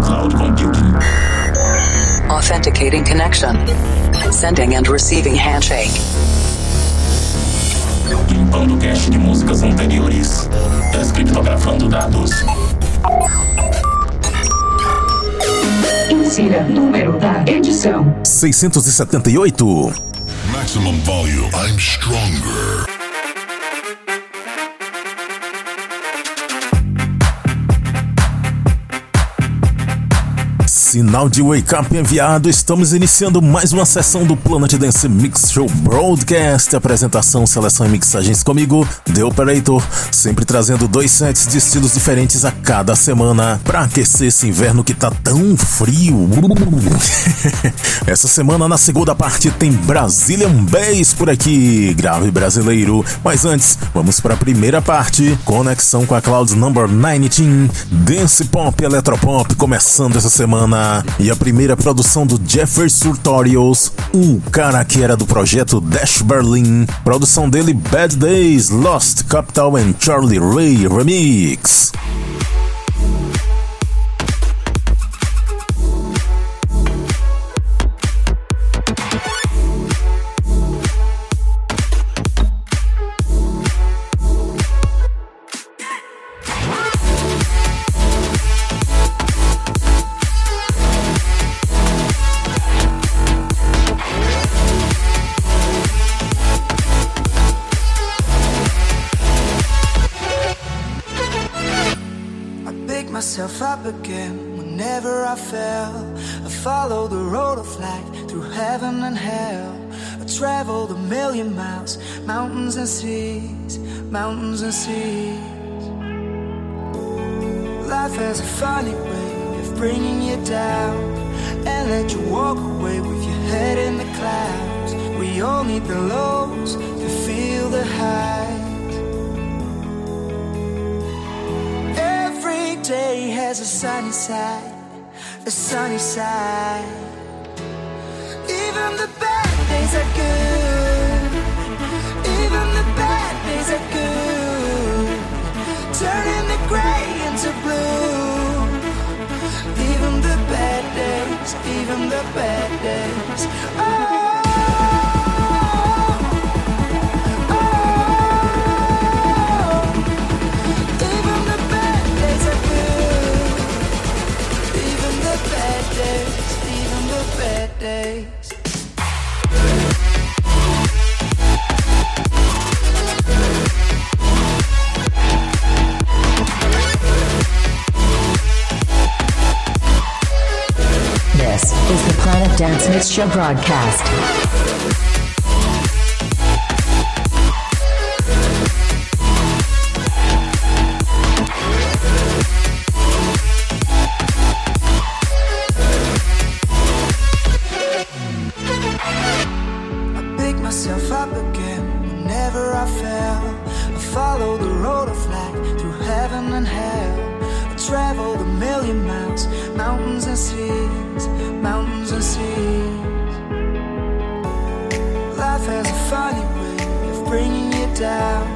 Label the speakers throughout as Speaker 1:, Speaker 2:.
Speaker 1: cloud computing.
Speaker 2: Authenticating connection. Sending and receiving handshake.
Speaker 1: Limpando cache de músicas anteriores. Descriptografando dados.
Speaker 3: Insira número da edição:
Speaker 4: 678.
Speaker 5: Maximum volume. I'm stronger.
Speaker 4: Sinal de Wake Up enviado, estamos iniciando mais uma sessão do Planet Dance Mix Show Broadcast. Apresentação, seleção e mixagens comigo, The Operator, sempre trazendo dois sets de estilos diferentes a cada semana para aquecer esse inverno que tá tão frio. Essa semana, na segunda parte, tem Brazilian Bass por aqui, grave brasileiro. Mas antes, vamos para a primeira parte, conexão com a Clouds Number 19, Dance Pop Electropop, começando essa semana. E a primeira produção do Jeffrey Surtorios, o cara que era do projeto Dash Berlin. Produção dele Bad Days, Lost Capital and Charlie Ray Remix.
Speaker 6: Myself up again whenever I fell. I follow the road of light through heaven and hell. I traveled a million miles, mountains and seas, mountains and seas. Life has a funny way of bringing you down and let you walk away with your head in the clouds. We all need the lows to feel the highs. Day has a sunny side, a sunny side. Even the bad days are good. Even the bad days are good. Turning the gray into blue. Even the bad days, even the bad days. Oh. Days.
Speaker 3: This is the Planet Dance Mix Show broadcast.
Speaker 6: Road through heaven and hell. I traveled a million miles, mountains and seas, mountains and seas. Life has a funny way of bringing you down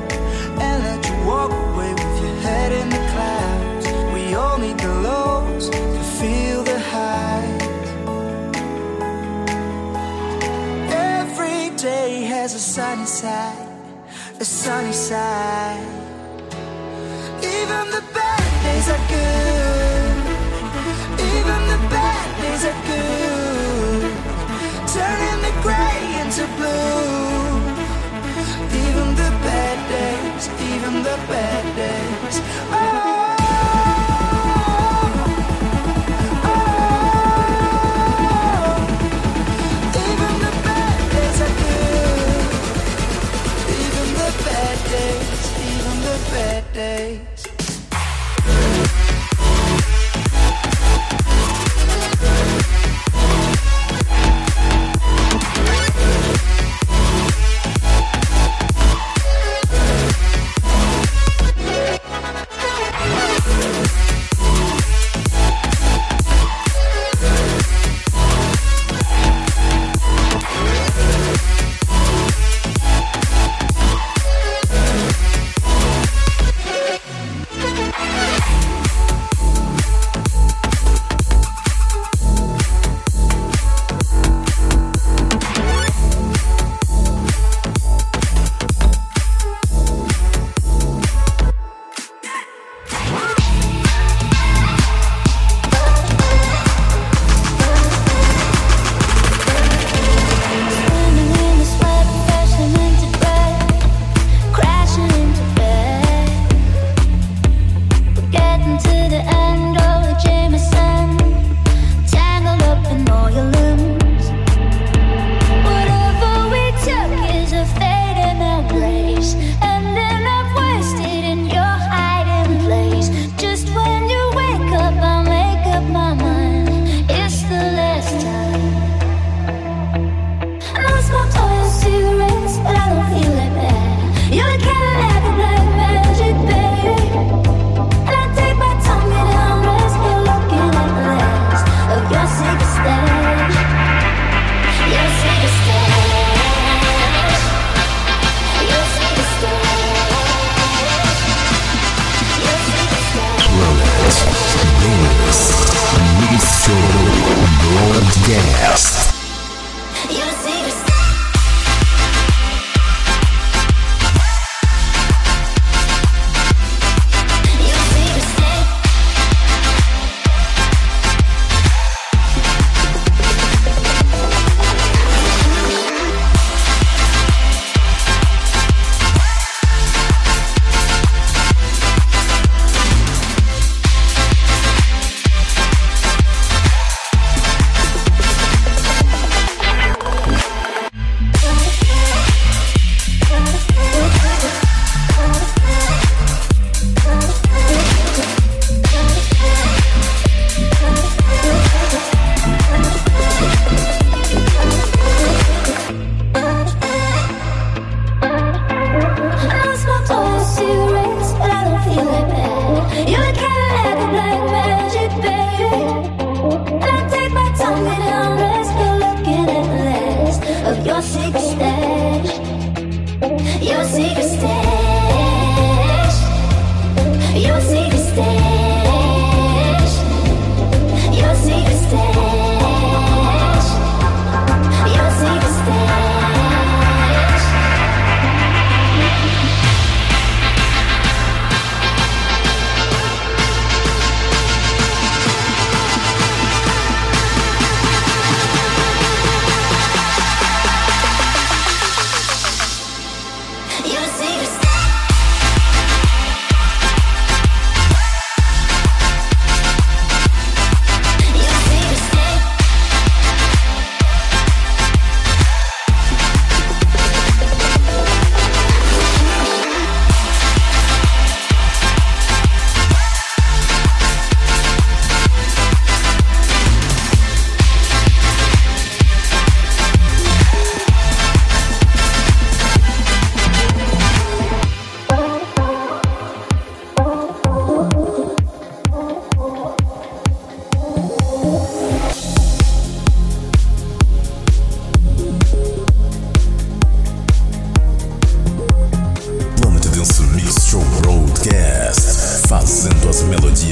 Speaker 6: and let you walk away with your head in the clouds. We all need the lows to feel the highs. Every day has a sunny side, a sunny side. Even the bad days are good. Even the bad days are good. Turning the gray into blue. Even the bad days, even the bad days. Oh. Even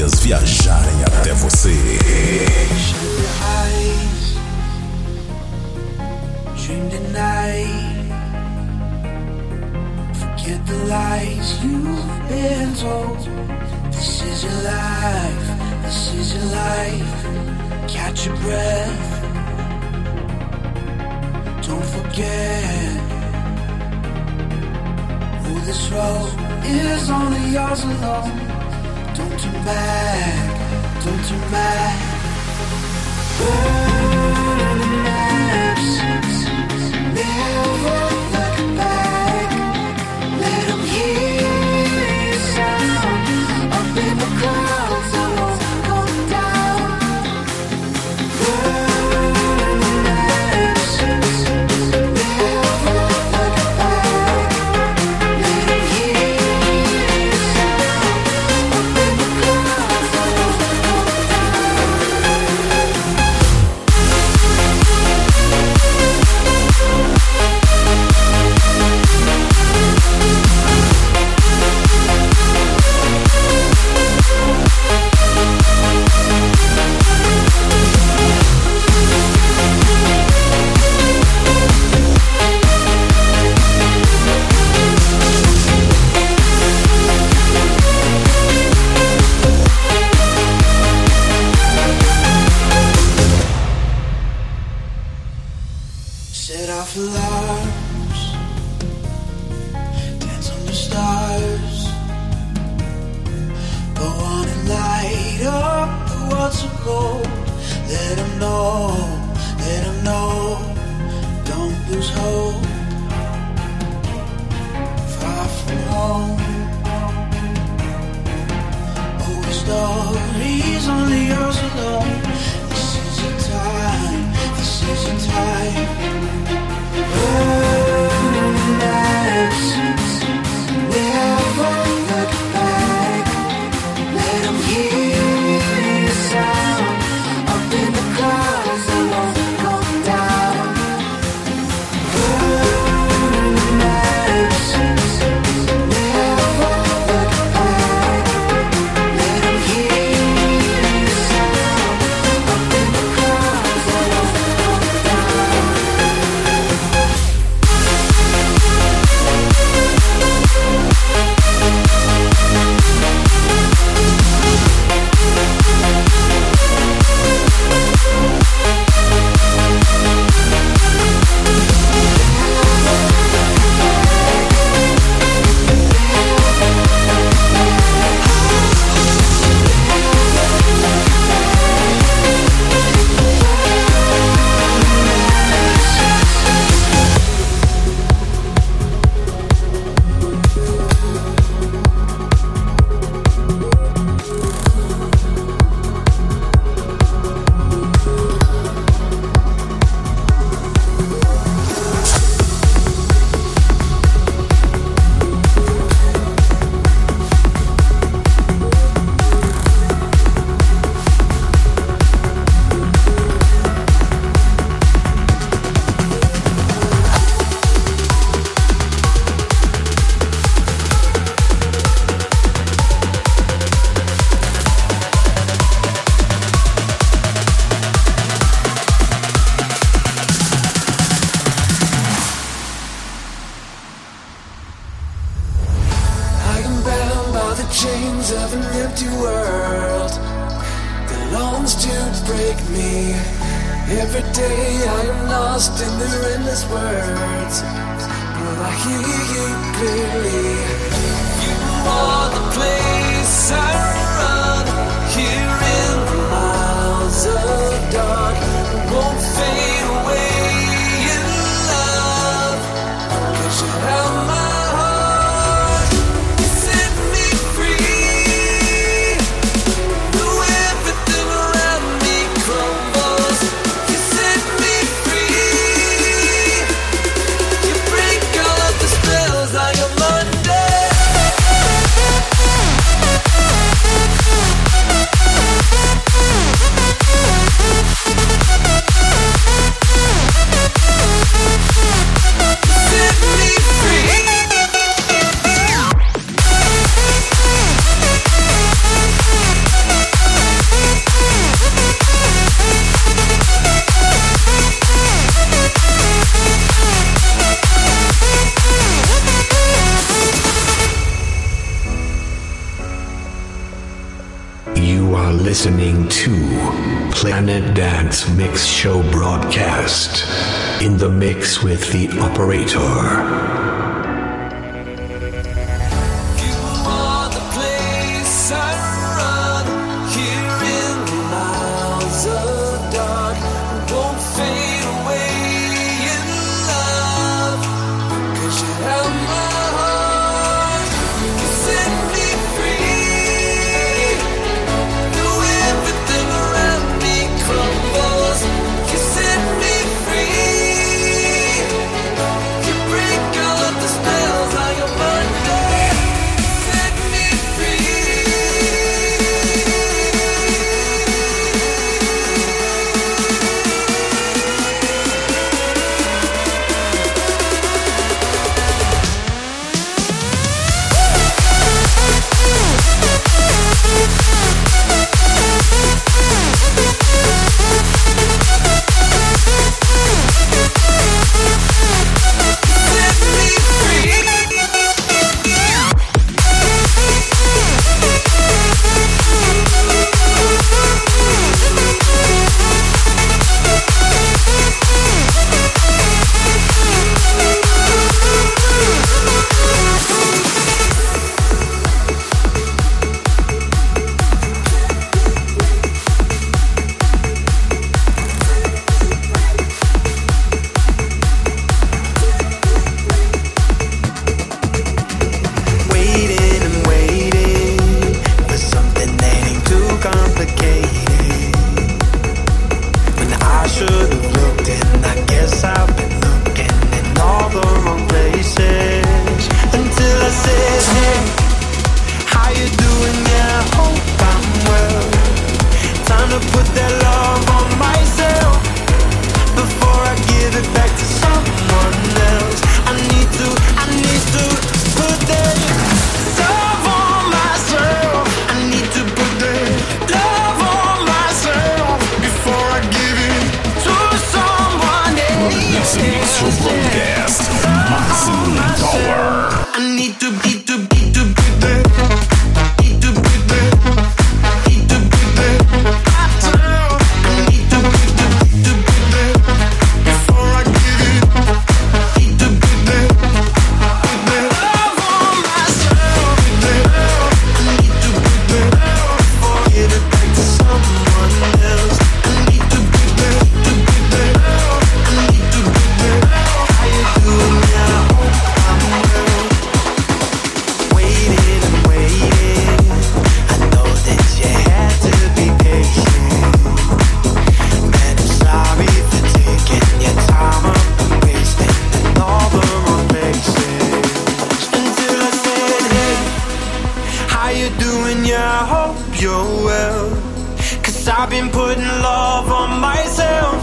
Speaker 6: energias viajarem até você. Forget the lies you've been told. This is your life, this is your life. Catch your breath. Don't forget. Oh, this road is only yours alone. turn back, don't turn back. Burn. Set off alarms, dance under stars, go on and light up the world so cold. Let them know, let them know, don't lose hope. Far from home, old stories, only yours alone. Time.
Speaker 7: Oh, nice. listening to Planet Dance Mix Show broadcast in the mix with the operator.
Speaker 8: I've been putting love on myself.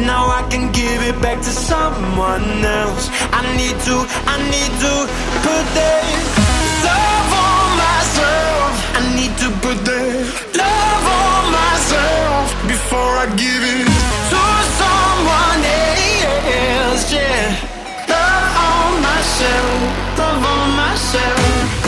Speaker 8: Now I can give it back to someone else. I need to, I need to put that love on myself. I need to put that love on myself before I give it to someone else. Yeah, love on myself, love on myself.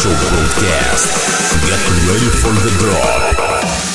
Speaker 4: Show
Speaker 9: Broadcast. Get ready for the drop.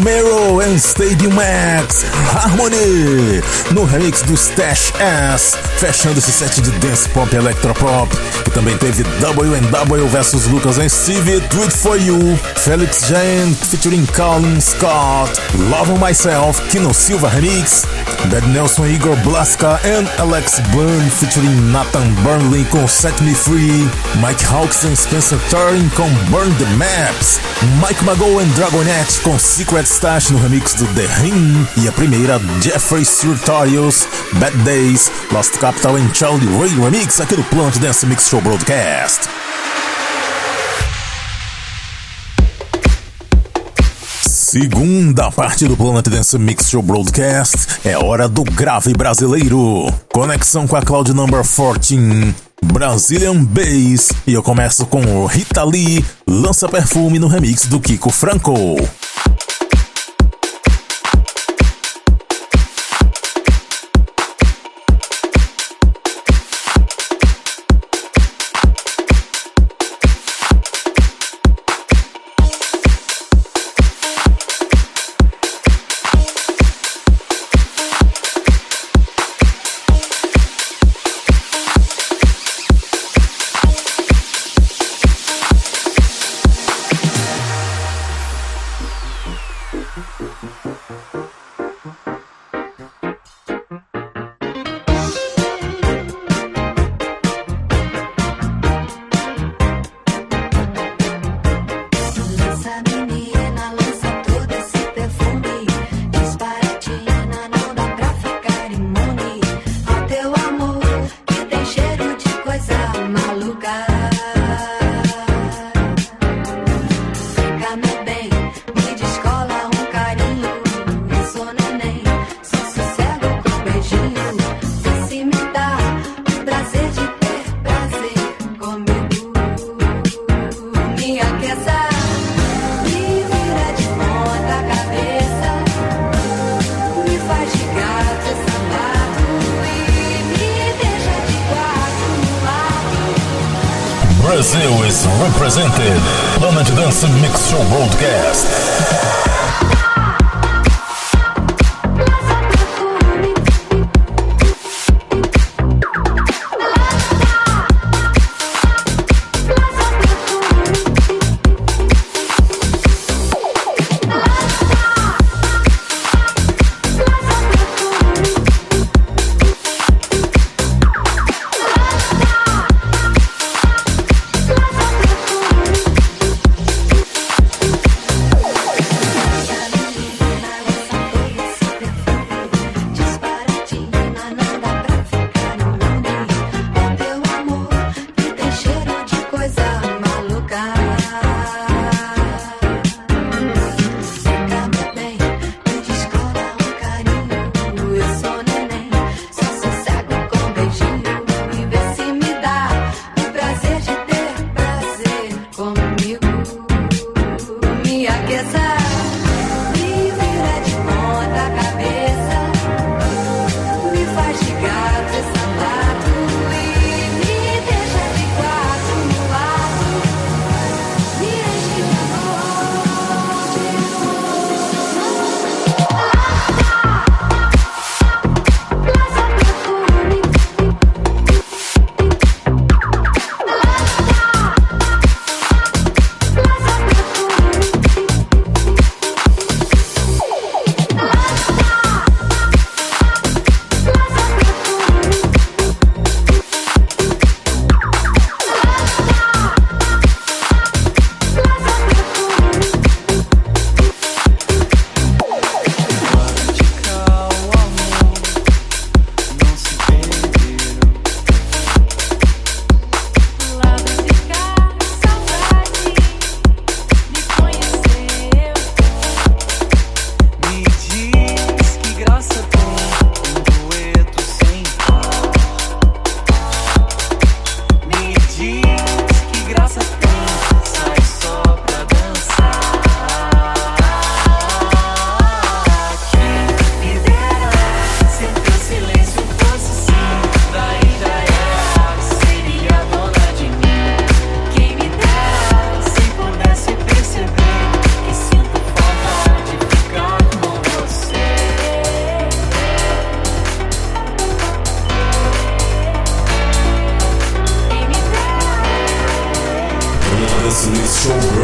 Speaker 4: Romero and Stadium Max Harmony no remix do Stash S, fechando esse set de dance pop e electropop, que também teve WNW vs Lucas and Steve, Do It For You, Felix Jane featuring Colin Scott, Love Myself, Kino Silva remix, Bad Nelson Igor Blaska and Alex Byrne featuring Nathan Burnley com Set Me Free, Mike Hawks and Spencer Turing com Burn the Maps, Mike Mago and Dragonette com Secret Stash no remix do The Ring e a primeira Jeffrey Surtorius, Bad Days, Lost Capital and Charlie Ray remix aqui do Plant Dance Mix Show Broadcast. Segunda parte do Planet Dance Mix Show Broadcast é hora do grave brasileiro. Conexão com a Cloud Number 14, Brazilian Bass. E eu começo com Rita Lee, lança perfume no remix do Kiko Franco.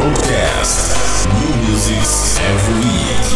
Speaker 4: Broadcast.
Speaker 10: New music every week.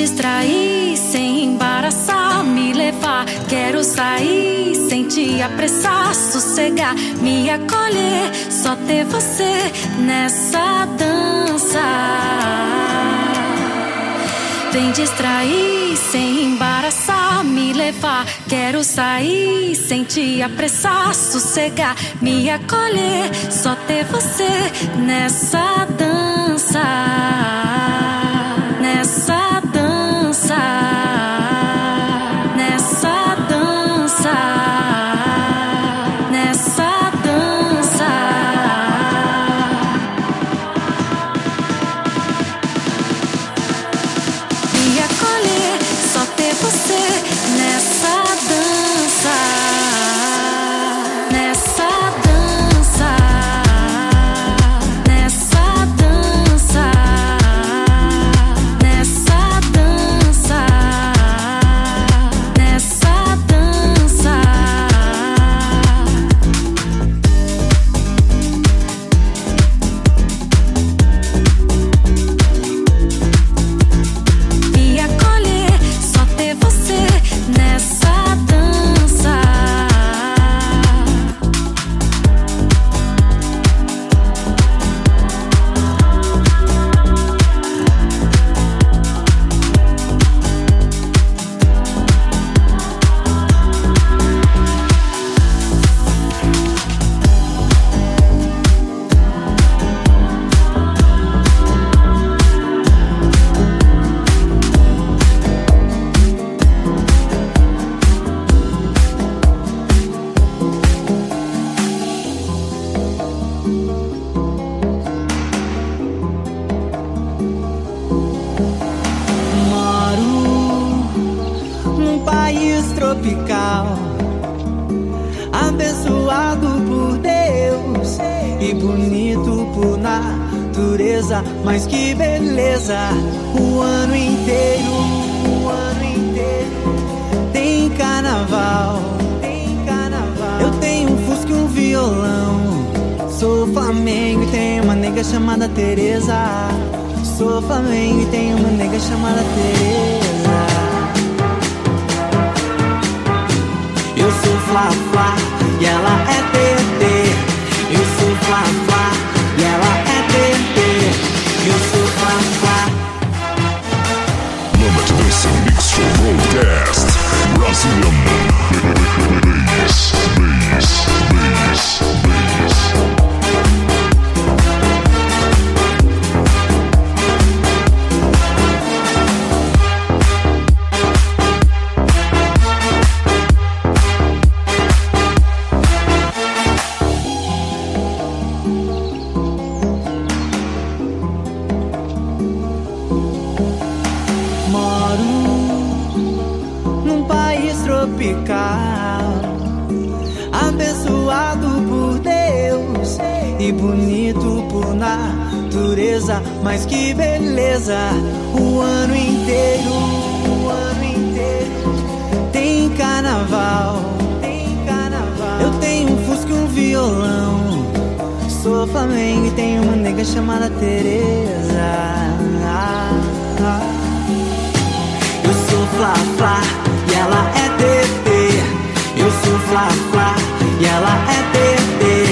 Speaker 11: distrair sem embaraçar, me levar. Quero sair sem te apressar, sossegar, me acolher. Só ter você nessa dança. Vem distrair sem embaraçar, me levar. Quero sair sem te apressar, sossegar, me acolher. Só ter você nessa dança.
Speaker 12: natureza, mas que beleza! O ano inteiro, tem carnaval. Tem carnaval. Eu tenho um fusco e um violão. Sou flamengo e tenho uma nega chamada Teresa. Ah, ah. Eu sou Fla Fla e ela é TT. Eu sou Fla Fla e ela é TT.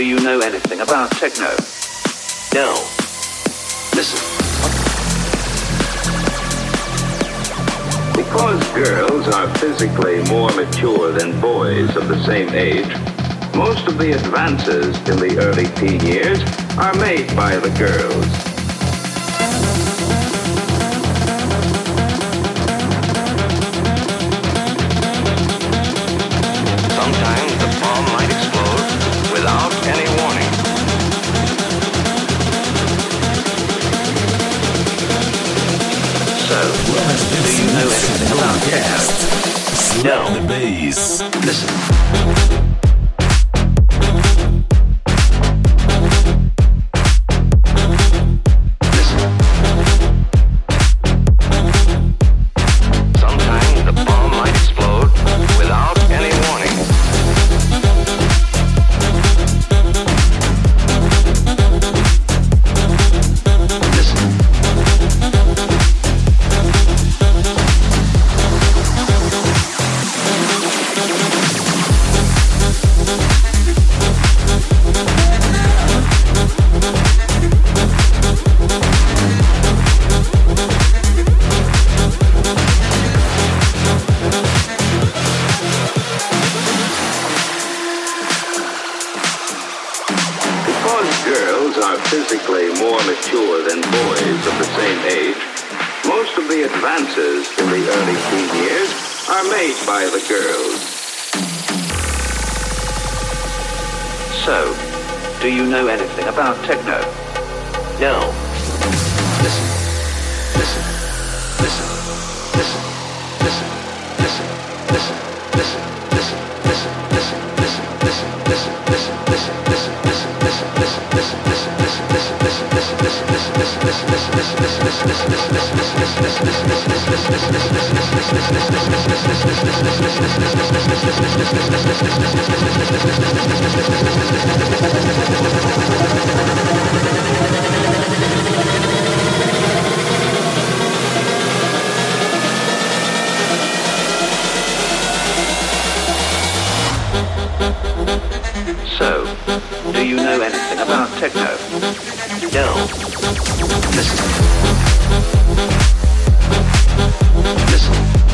Speaker 13: Do you know anything about techno?
Speaker 14: No.
Speaker 13: Listen.
Speaker 15: Because girls are physically more mature than boys of the same age, most of the advances in the early teen years are made by the girls. So, do you know anything about techno? No. Listen. Listen. Listen. Listen. So, do you know anything about techno? No. Listen. Listen.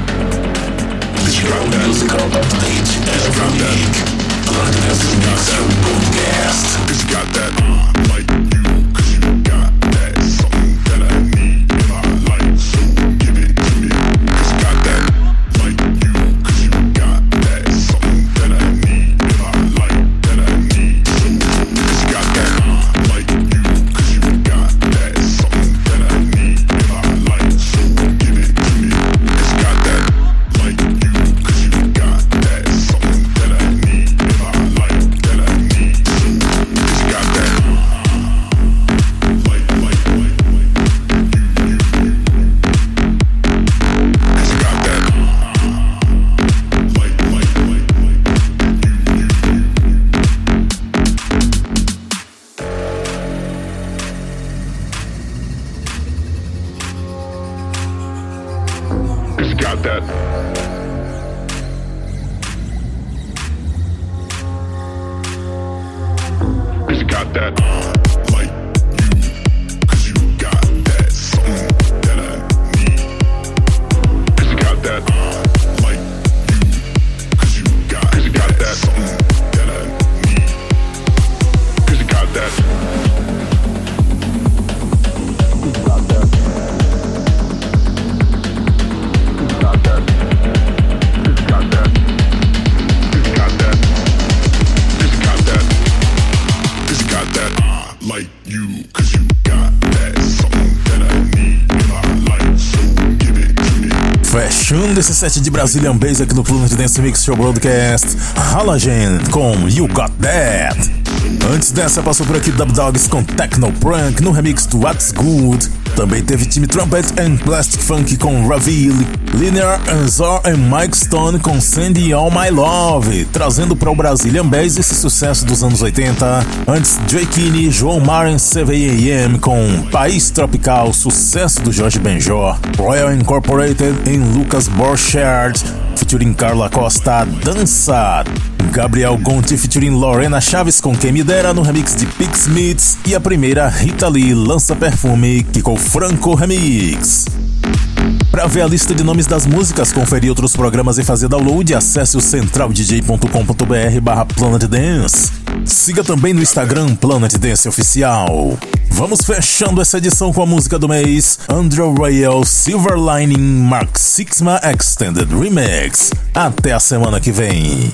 Speaker 16: that. you got that.
Speaker 1: Musical update every week.
Speaker 16: Like this, not that. Bitch, got that. Like
Speaker 4: Fechando esse set de Brazilian Bass aqui no Planet Dance Mix Show Broadcast, Halogen com You Got That. Antes dessa, passou por aqui Dub Dogs com Techno Prank no remix do What's Good. Também teve time Trumpet and Plastic Funk com Ravil, Linear Anzor e Mike Stone com Sandy All My Love, trazendo para o Brazilian Bass esse sucesso dos anos 80. Antes, Drake e João Maren 7am com País Tropical, sucesso do Jorge Benjor. Royal Incorporated em Lucas Borchardt, featuring Carla Costa, Dança. Gabriel Gonti featuring Lorena Chaves com Quem Me Dera no remix de Pix Smiths e a primeira Rita Lee lança perfume Franco Remix. Para ver a lista de nomes das músicas, conferir outros programas e fazer download, acesse o centraldj.com.br barra Planet Dance. Siga também no Instagram Planet Dance Oficial. Vamos fechando essa edição com a música do mês, Andrew Royal Silver Lining Mark Sixma Extended Remix. Até a semana que vem.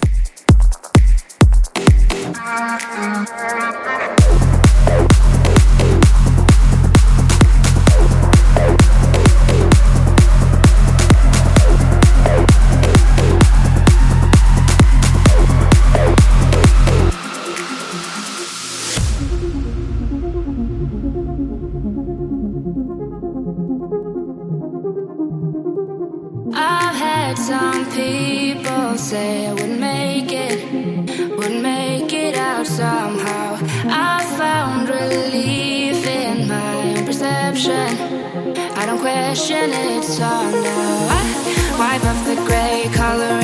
Speaker 9: Don't question it, now wipe off the gray color